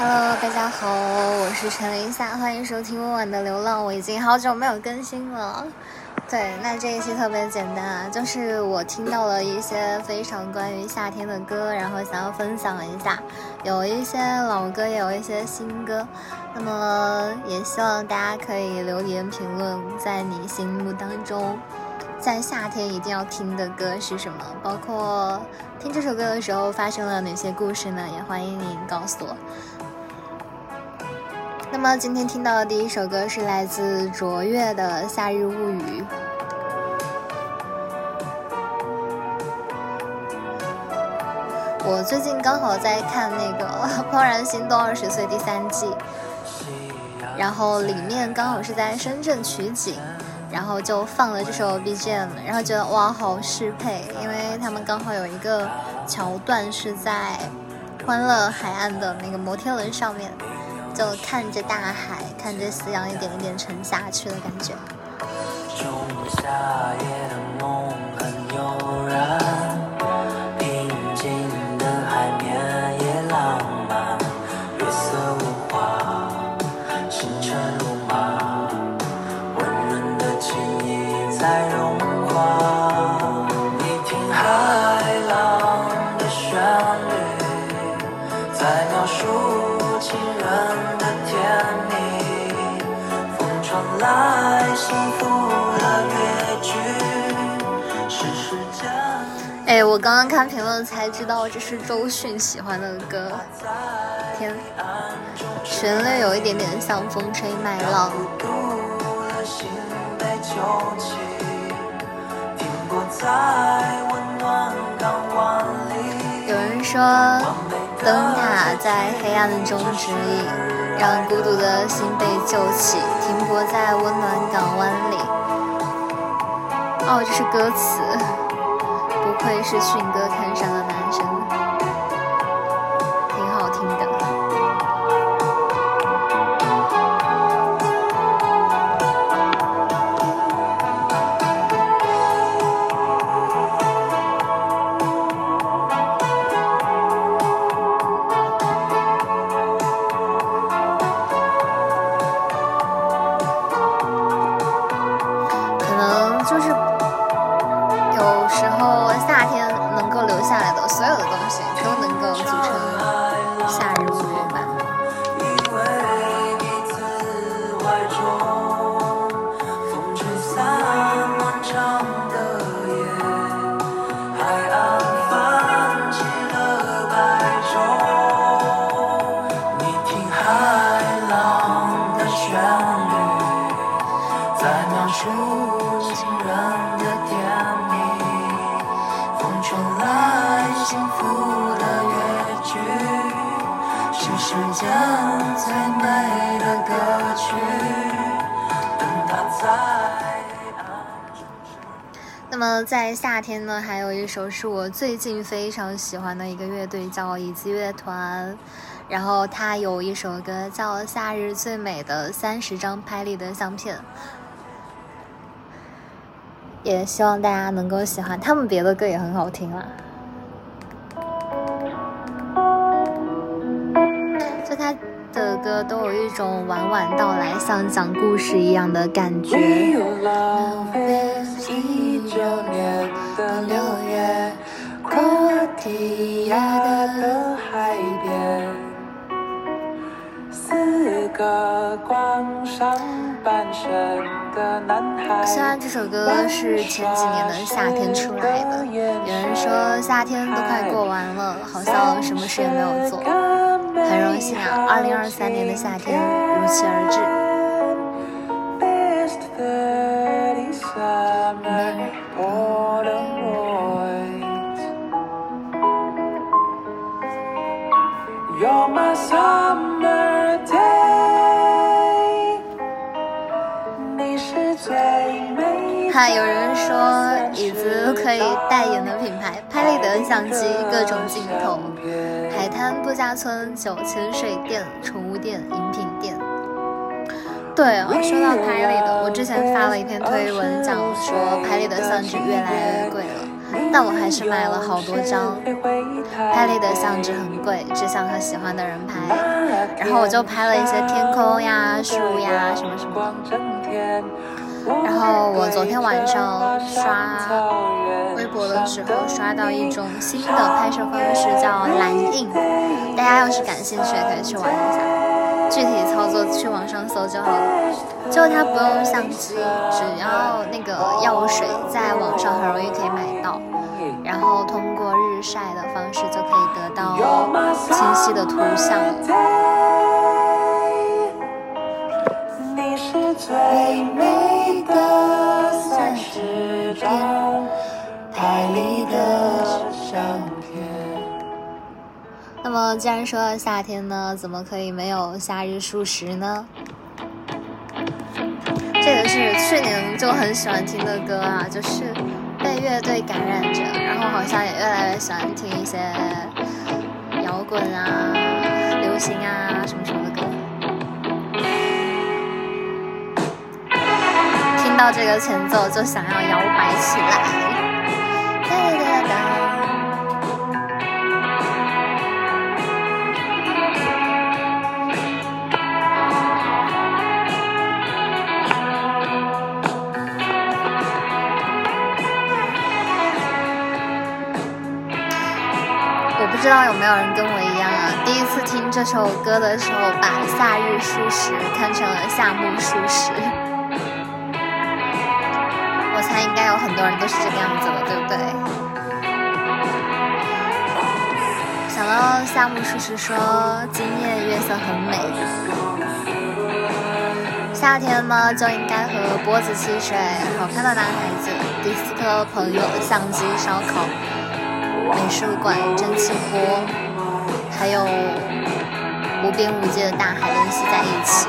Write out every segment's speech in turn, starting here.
Hello，大家好，我是陈林夏，欢迎收听《温婉的流浪》。我已经好久没有更新了。对，那这一期特别简单啊，就是我听到了一些非常关于夏天的歌，然后想要分享一下，有一些老歌，也有一些新歌。那么也希望大家可以留言评论，在你心目当中，在夏天一定要听的歌是什么？包括听这首歌的时候发生了哪些故事呢？也欢迎您告诉我。那么今天听到的第一首歌是来自卓越的《夏日物语》。我最近刚好在看那个《怦然心动二十岁》第三季，然后里面刚好是在深圳取景，然后就放了这首 BGM，然后觉得哇好适配，因为他们刚好有一个桥段是在欢乐海岸的那个摩天轮上面。就看着大海，看着夕阳一点一点沉下去的感觉。哎，我刚刚看评论才知道这是周迅喜欢的歌，天，旋律有一点点像《风吹麦浪》。有人说，灯塔在黑暗中指引，让孤独的心被救起，停泊在温暖港湾里。哦，这是歌词。不愧是迅哥看上的男生。那么在夏天呢，还有一首是我最近非常喜欢的一个乐队，叫椅子乐团。然后他有一首歌叫《夏日最美的三十张拍立得相片》，也希望大家能够喜欢。他们别的歌也很好听啦。就他的歌都有一种晚晚到来，像讲故事一样的感觉。四个光上半身。虽然这首歌是前几年的夏天出来的，有人说夏天都快过完了，好像什么事也没有做。很荣幸啊，二零二三年的夏天如期而至。还有人说椅子可以代言的品牌，拍立得相机，各种镜头，海滩度假村、酒潜水店、宠物店、饮品店。对啊，说到拍立得，我之前发了一篇推文，讲说拍立得相纸越来越贵了。但我还是买了好多张。拍立得相纸很贵，只想和喜欢的人拍。然后我就拍了一些天空呀、树呀什么什么。然后我昨天晚上刷微博的时候，刷到一种新的拍摄方式，叫蓝印。大家要是感兴趣，也可以去玩一下。具体操作去网上搜就好了。就它不用相机，只要那个药水，在网上很容易可以买到。然后通过日晒的方式，就可以得到清晰的图像。既然说到夏天呢，怎么可以没有夏日数十呢？这个是去年就很喜欢听的歌啊，就是被乐队感染着，然后好像也越来越喜欢听一些摇滚啊、流行啊什么什么的歌。听到这个前奏就想要摇摆起来，不知道有没有人跟我一样啊，第一次听这首歌的时候，把夏日舒适看成了夏目漱石。我猜应该有很多人都是这个样子的，对不对？想到夏目漱石说今夜月色很美，夏天嘛就应该和波子汽水、好看的男孩子、迪斯科朋友、相机、烧烤、美术馆、蒸汽波，还有无边无际的大海联系在一起。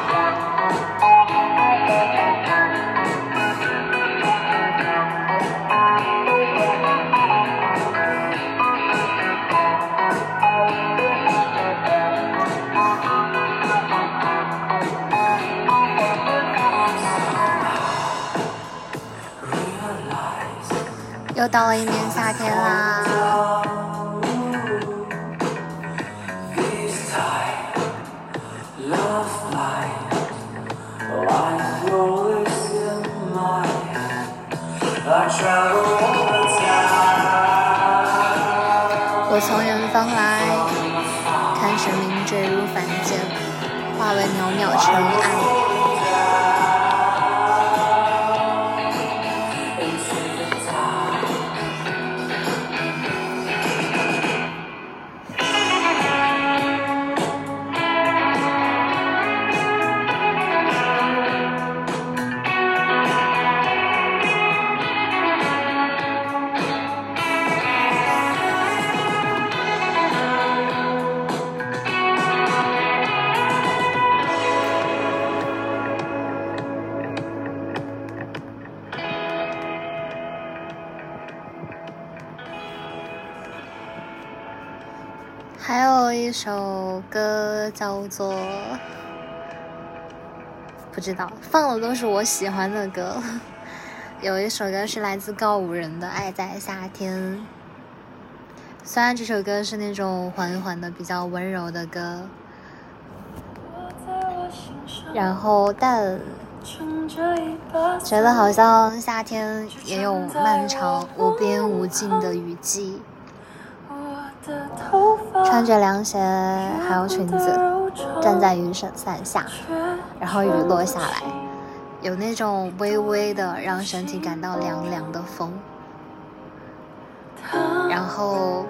到了一年夏天啦！叫做不知道，放的都是我喜欢的歌。有一首歌是来自告五人的《爱在夏天》，虽然这首歌是那种缓缓的、比较温柔的歌，然后但觉得好像夏天也有漫长、无边无尽的雨季。我的头穿着凉鞋，还有裙子，站在雨伞伞下，然后雨落下来，有那种微微的让身体感到凉凉的风，然后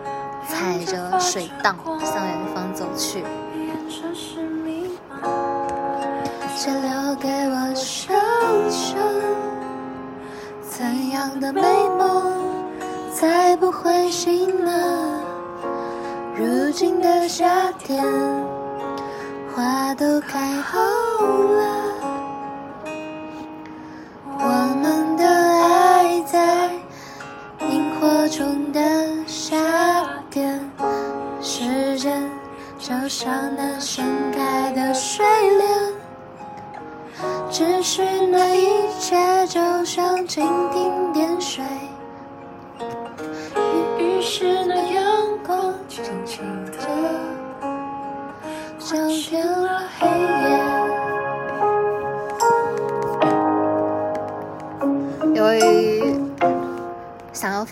踩着水荡向远方走去。只留给我想象，怎样的美梦才不会醒呢？如今的夏天，花都开好了。我们的爱在萤火虫的夏天，时间就像那盛开的睡莲，只是那一切就像蜻蜓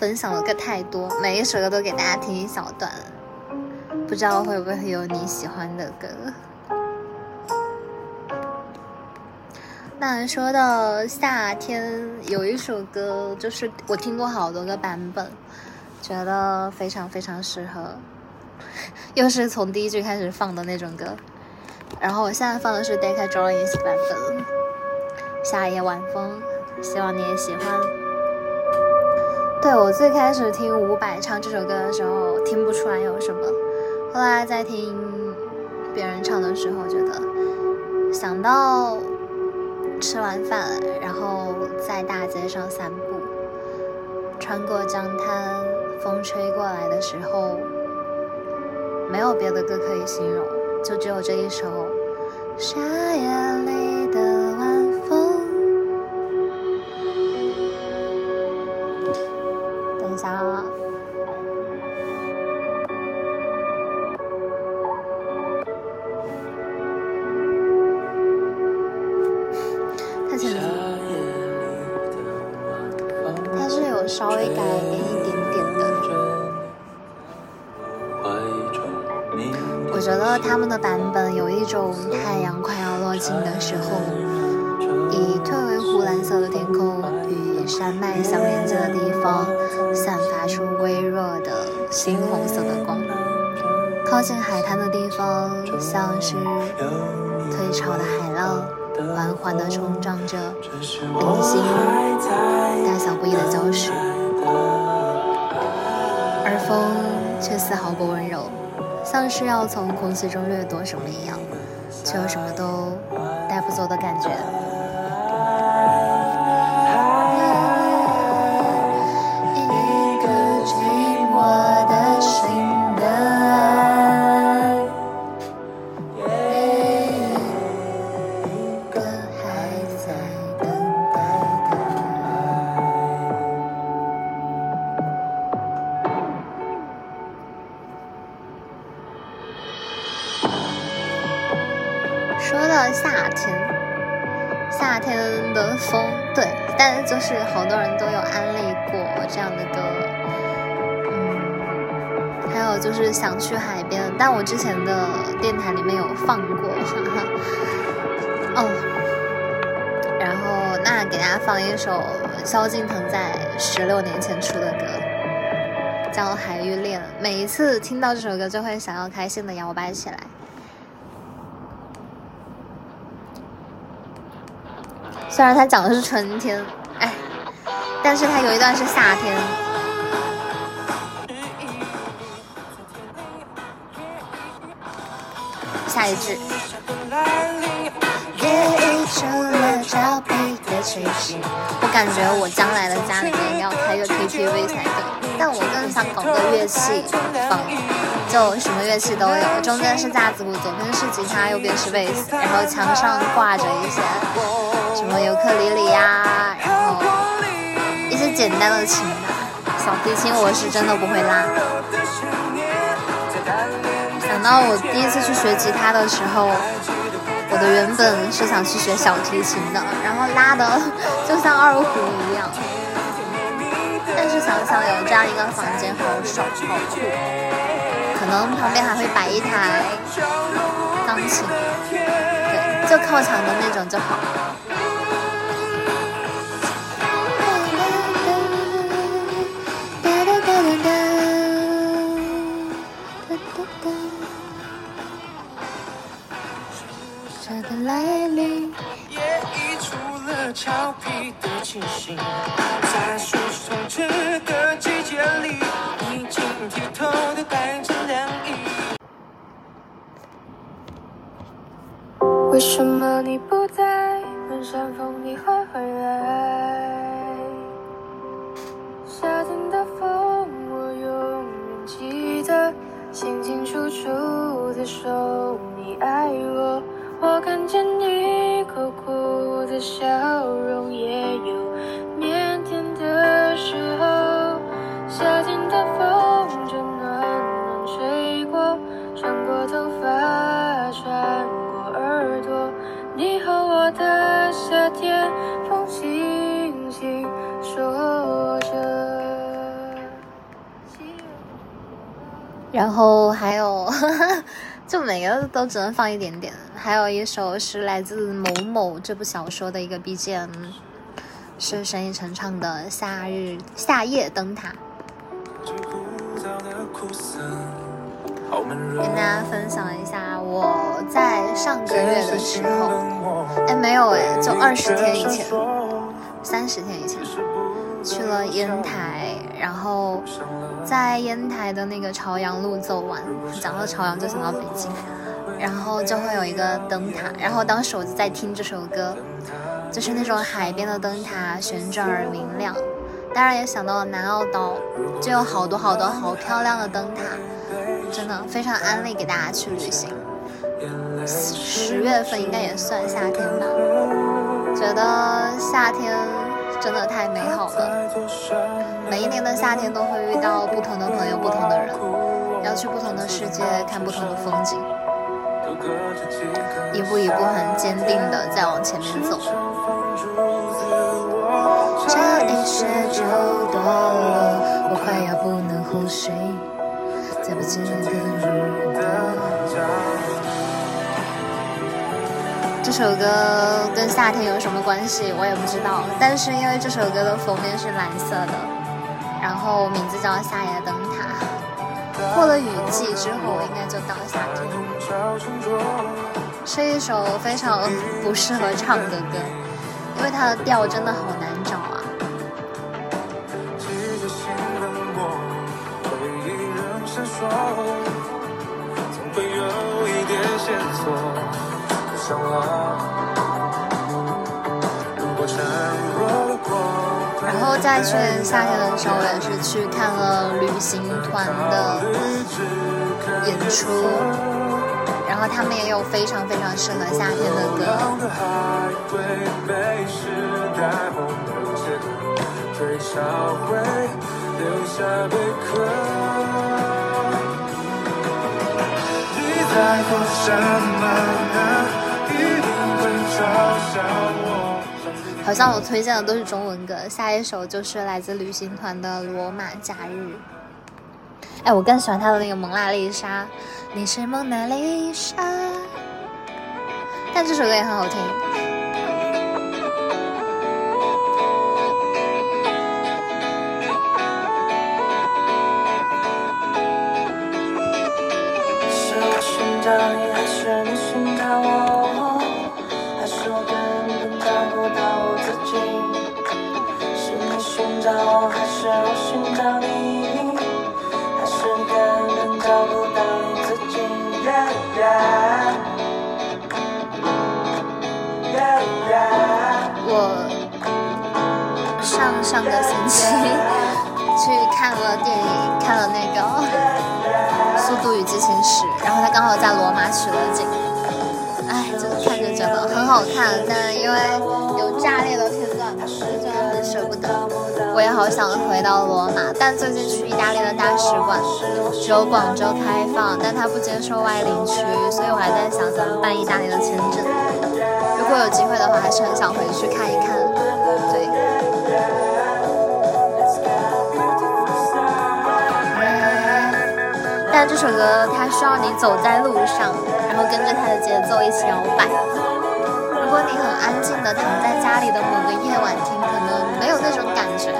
分享的歌太多，每一首歌都给大家听一小段，不知道会不会有你喜欢的歌。那说到夏天，有一首歌，就是我听过好多个版本，觉得非常非常适合，又是从第一句开始放的那种歌。然后我现在放的是 Decca Jones 版本，《夏夜晚风》，希望你也喜欢。对我最开始听伍佰唱这首歌的时候，听不出来有什么，后来在听别人唱的时候，觉得想到。吃完饭，然后在大街上散步，穿过江滩，风吹过来的时候，没有别的歌可以形容，就只有这一首《夏夜里的的地方，像是退潮的海浪。缓缓地冲撞着零星、大小不一的礁石，而风却丝毫不温柔，像是要从空气中掠夺什么一样，却又什么都带不走的感觉。说到夏天，夏天的风，对，但就是好多人都有安利过这样的歌，嗯，还有就是想去海边，但我之前的电台里面有放过，哈哈，哦，然后那给大家放一首萧敬腾在十六年前出的歌，叫《海芋恋》，每一次听到这首歌就会想要开心的摇摆起来。虽然它讲的是春天，哎，但是它有一段是夏天。下一句。我感觉我将来的家里面要开个 KTV 才对，但我更想搞个乐器房，就什么乐器都有，中间是架子鼓，左边是吉他，右边是贝斯，然后墙上挂着一些。什么尤克里里呀，然后一些简单的琴吧，小提琴我是真的不会拉。想到我第一次去学吉他的时候，我的原本是想去学小提琴的，然后拉的就像二胡一样。但是想想有这样一个房间好爽好酷，可能旁边还会摆一台钢琴，对，就靠墙的那种就好。你不都只能放一点点。还有一首是来自某某这部小说的一个 BGM，是沈以诚唱的《夏日夏夜灯塔》。跟大家分享一下，我在上个月的时候，哎，没有哎，就二十天以前，三十天以前，去了烟台，然后在烟台的那个朝阳路走完，讲到朝阳就想到北京，然后就会有一个灯塔，然后当时我就在听这首歌，就是那种海边的灯塔，旋转而明亮，当然也想到了南澳岛，就有好多好多好漂亮的灯塔。真的非常安利给大家去旅行。十月份应该也算夏天吧，觉得夏天真的太美好了。每一年的夏天都会遇到不同的朋友、不同的人，要去不同的世界看不同的风景，一步一步很坚定的在往前面走。这一切就多了，我快要不能呼吸。不记得这首歌跟夏天有什么关系？我也不知道。但是因为这首歌的封面是蓝色的，然后名字叫《夏夜灯》。过了雨季之后，应该就到夏天。是一首非常不适合唱的歌，因为它的调真的好难找啊。然在去年夏天的时候，我也是去看了旅行团的演出，然后他们也有非常非常适合夏天的歌。好像我推荐的都是中文歌，下一首就是来自旅行团的《罗马假日》。哎，我更喜欢他的那个《蒙娜丽莎》，你是蒙娜丽莎，但这首歌也很好听。想回到罗马，但最近去意大利的大使馆只有广州开放，但他不接受外领区，所以我还在想怎么办意大利的签证。如果有机会的话，还是很想回去看一看。对。但这首歌它需要你走在路上，然后跟着它的节奏一起摇摆。如果你很安静的躺在家里的某个夜晚听，可能没有那种感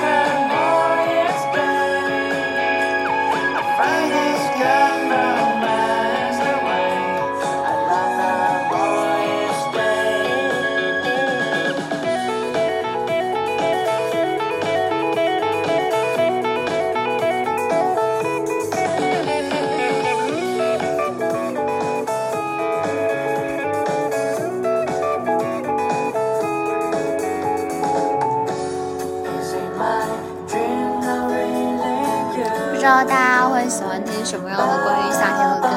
觉不知道。大家会喜欢听什么样的关于夏天的歌？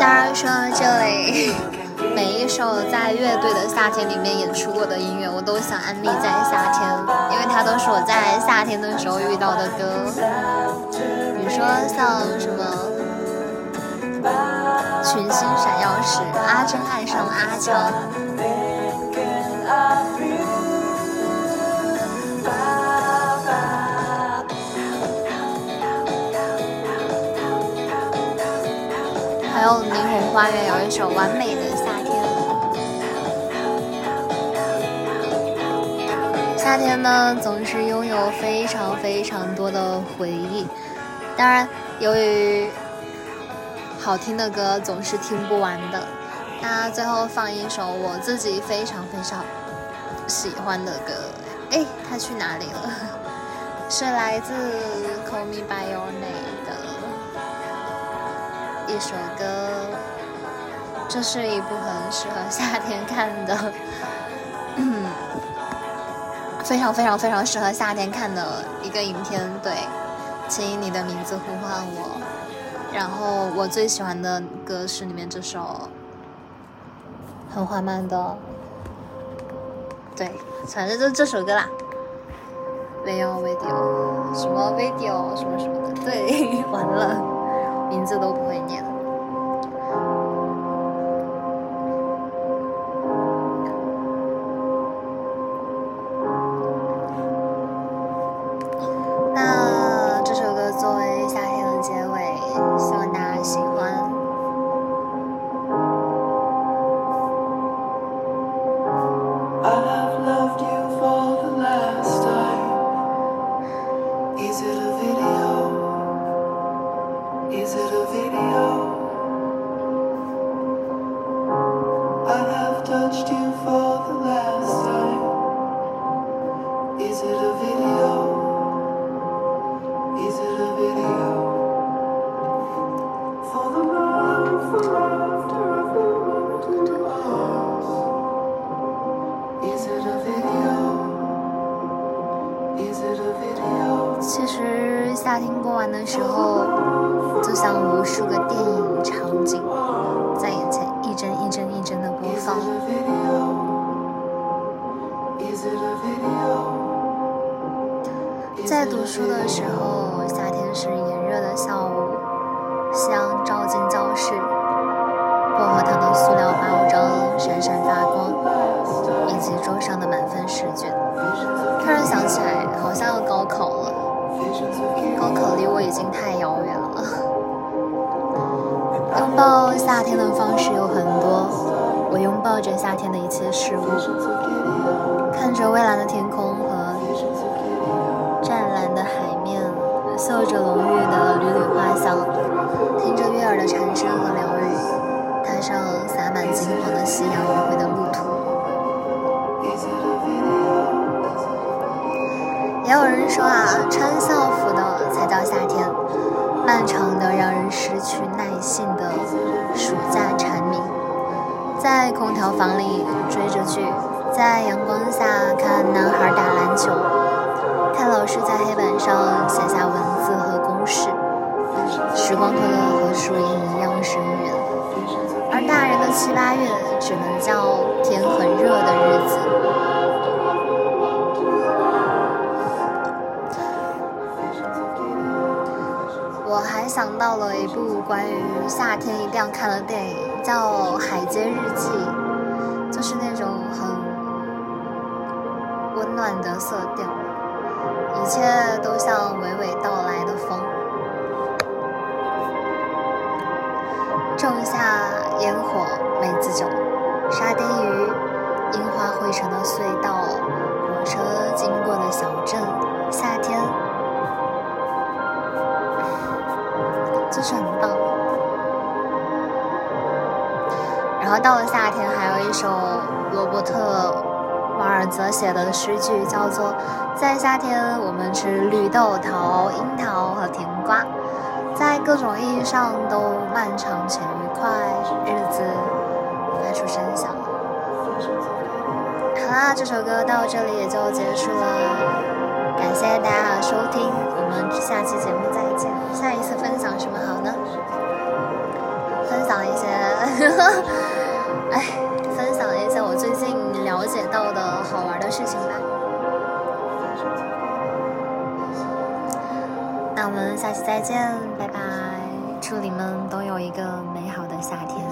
当然说到这里，每一首在乐队的夏天里面演出过的音乐，我都想安利在夏天，因为它都是我在夏天的时候遇到的歌。比如说像什么群星闪耀时，阿珍爱上了阿强。花园有一首完美的夏天。夏天呢，总是拥有非常非常多的回忆。当然，由于好听的歌总是听不完的，那最后放一首我自己非常非常喜欢的歌。哎，它去哪里了？是来自《Call Me By Your Name》的一首歌。这是一部很适合夏天看的，嗯，非常非常非常适合夏天看的一个影片。对，请以你的名字呼唤我。然后我最喜欢的歌是里面这首，很缓慢的，对，反正就是这首歌啦。vio video 什么 video 什么什么的，对，完了，名字都不会念了。初的时候，夏天是炎热的下午，夕阳照进教室，薄荷糖的塑料包装闪闪发光，以及桌上的满分试卷。突然想起来，好像要高考了。高考离我已经太遥远了。拥抱夏天的方式有很多，我拥抱着夏天的一切事物，看着蔚蓝的天空嗅着浓郁的缕缕花香，听着悦耳的蝉声和鸟语，踏上洒满金黄的夕阳余晖的路途。也有人说啊，穿校服的才叫夏天，漫长的让人失去耐性的暑假蝉鸣，在空调房里追着剧，在阳光下看男孩打篮球，看老师在黑板上写下文字，时光推得和树荫一样深远，而大人的七八月只能叫天很热的日子。我还想到了一部关于夏天一定要看的电影，叫《海街日记》，就是那种很温暖的色调，一切都像到了夏天，还有一首罗伯特·瓦尔泽写的诗句，叫做“在夏天，我们吃绿豆、桃、樱桃和甜瓜，在各种意义上都漫长且愉快，日子发出声响。”好啦，这首歌到这里也就结束了。感谢大家的收听，我们下期节目再见。下一次分享什么好呢？分享一些，的事情吧。那我们下期再见，拜拜！祝你们都有一个美好的夏天。